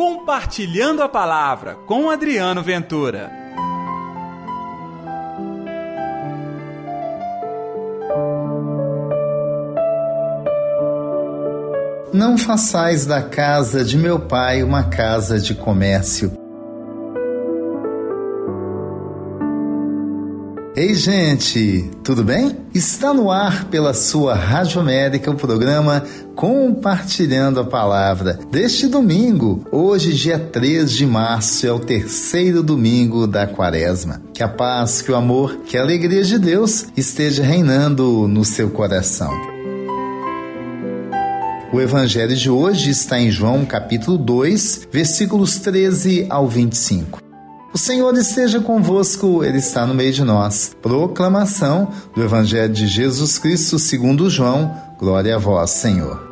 Compartilhando a Palavra com Adriano Ventura. Não façais da casa de meu pai uma casa de comércio. Ei, gente, tudo bem? Está no ar pela sua Rádio América o programa Compartilhando a Palavra deste domingo. Hoje, dia 3 de março, é o terceiro domingo da quaresma. Que a paz, que o amor, que a alegria de Deus esteja reinando no seu coração. O evangelho de hoje está em João capítulo 2, versículos 13 ao 25. Senhor esteja convosco, Ele está no meio de nós. Proclamação do Evangelho de Jesus Cristo segundo João. Glória a vós, Senhor.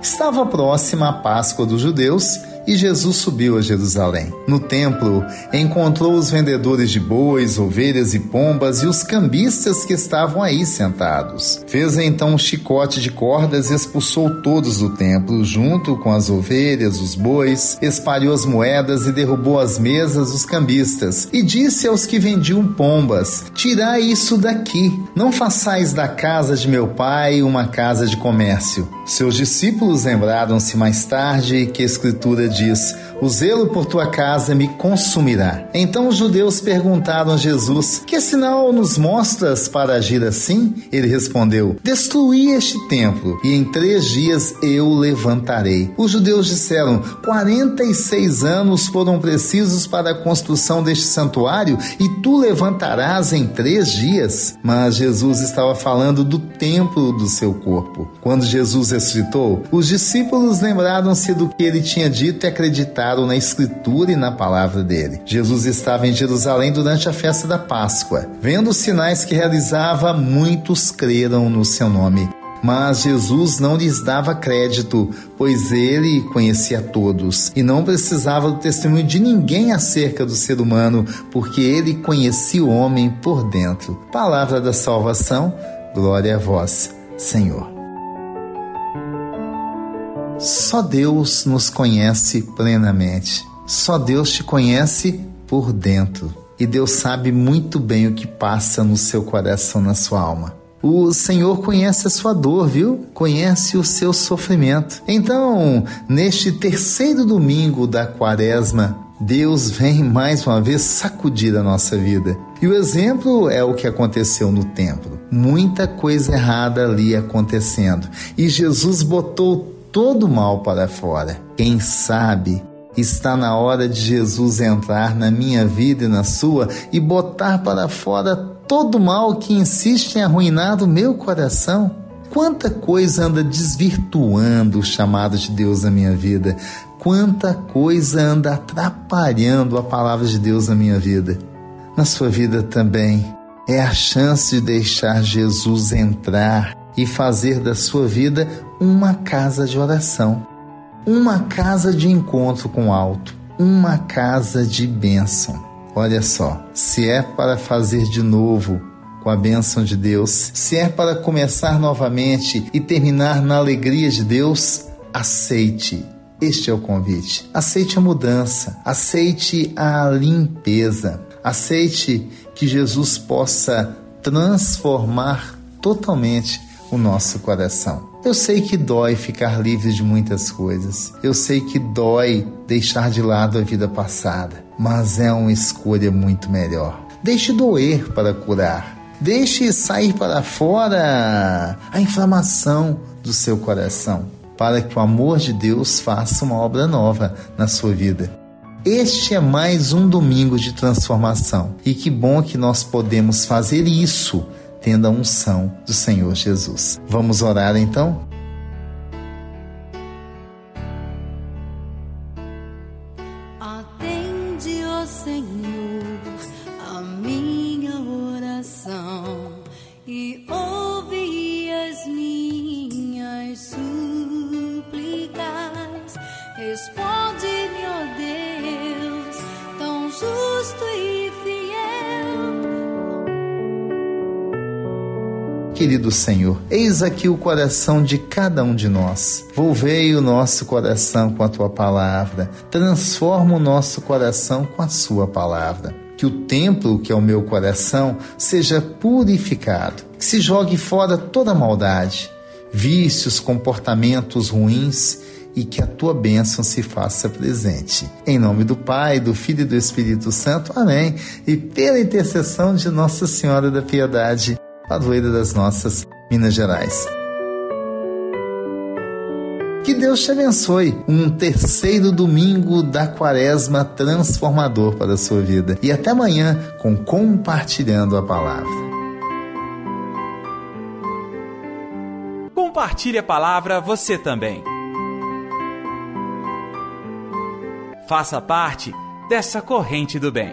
Estava próxima a Páscoa dos judeus e Jesus subiu a Jerusalém. No templo, encontrou os vendedores de bois, ovelhas e pombas e os cambistas que estavam aí sentados. Fez então um chicote de cordas e expulsou todos do templo, junto com as ovelhas, os bois, espalhou as moedas e derrubou as mesas dos cambistas. E disse aos que vendiam pombas: Tirai isso daqui, não façais da casa de meu pai uma casa de comércio. Seus discípulos lembraram-se mais tarde que a Escritura diz: O zelo por tua casa me consumirá. Então os judeus perguntaram a Jesus: Que sinal nos mostras para agir assim? Ele respondeu: Destruí este templo e em três dias eu o levantarei. Os judeus disseram: 46 anos foram precisos para a construção deste santuário e tu levantarás em três dias? Mas Jesus estava falando do templo do seu corpo. Quando Jesus ressuscitou, os discípulos lembraram-se do que ele tinha dito e acreditaram na Escritura e na palavra dele. Jesus estava em Jerusalém durante a festa da Páscoa. Vendo os sinais que realizava, muitos creram no seu nome. Mas Jesus não lhes dava crédito, pois ele conhecia todos e não precisava do testemunho de ninguém acerca do ser humano, porque ele conhecia o homem por dentro. Palavra da salvação, glória a vós, Senhor. Só Deus nos conhece plenamente. Só Deus te conhece por dentro. E Deus sabe muito bem o que passa no seu coração, na sua alma. O Senhor conhece a sua dor, viu? Conhece o seu sofrimento. Então, neste terceiro domingo da quaresma, Deus vem mais uma vez sacudir a nossa vida. E o exemplo é o que aconteceu no templo. Muita coisa errada ali acontecendo. E Jesus botou todo mal para fora. Quem sabe está na hora de Jesus entrar na minha vida e na sua e botar para fora todo mal que insiste em arruinar o meu coração. Quanta coisa anda desvirtuando o chamado de Deus na minha vida. Quanta coisa anda atrapalhando a palavra de Deus na minha vida. Na sua vida também. É a chance de deixar Jesus entrar e fazer da sua vida uma casa de oração, uma casa de encontro com o alto, uma casa de bênção. Olha só, se é para fazer de novo com a bênção de Deus, se é para começar novamente e terminar na alegria de Deus, aceite. Este é o convite. Aceite a mudança, aceite a limpeza, aceite que Jesus possa transformar totalmente o nosso coração. Eu sei que dói ficar livre de muitas coisas. Eu sei que dói deixar de lado a vida passada, mas é uma escolha muito melhor. Deixe doer para curar. Deixe sair para fora a inflamação do seu coração, para que o amor de Deus faça uma obra nova na sua vida. Este é mais um domingo de transformação e que bom que nós podemos fazer isso tendo a unção do Senhor Jesus. Vamos orar então? Querido Senhor, eis aqui o coração de cada um de nós. Volvei o nosso coração com a tua palavra. Transforma o nosso coração com a sua palavra. Que o templo, que é o meu coração, seja purificado. Que se jogue fora toda maldade, vícios, comportamentos ruins e que a tua bênção se faça presente. Em nome do Pai, do Filho e do Espírito Santo. Amém. E pela intercessão de Nossa Senhora da Piedade, padroeira das nossas Minas Gerais. Que Deus te abençoe. Um terceiro domingo da quaresma transformador para a sua vida. E até amanhã com Compartilhando a Palavra. Compartilhe a palavra você também. Faça parte dessa corrente do bem.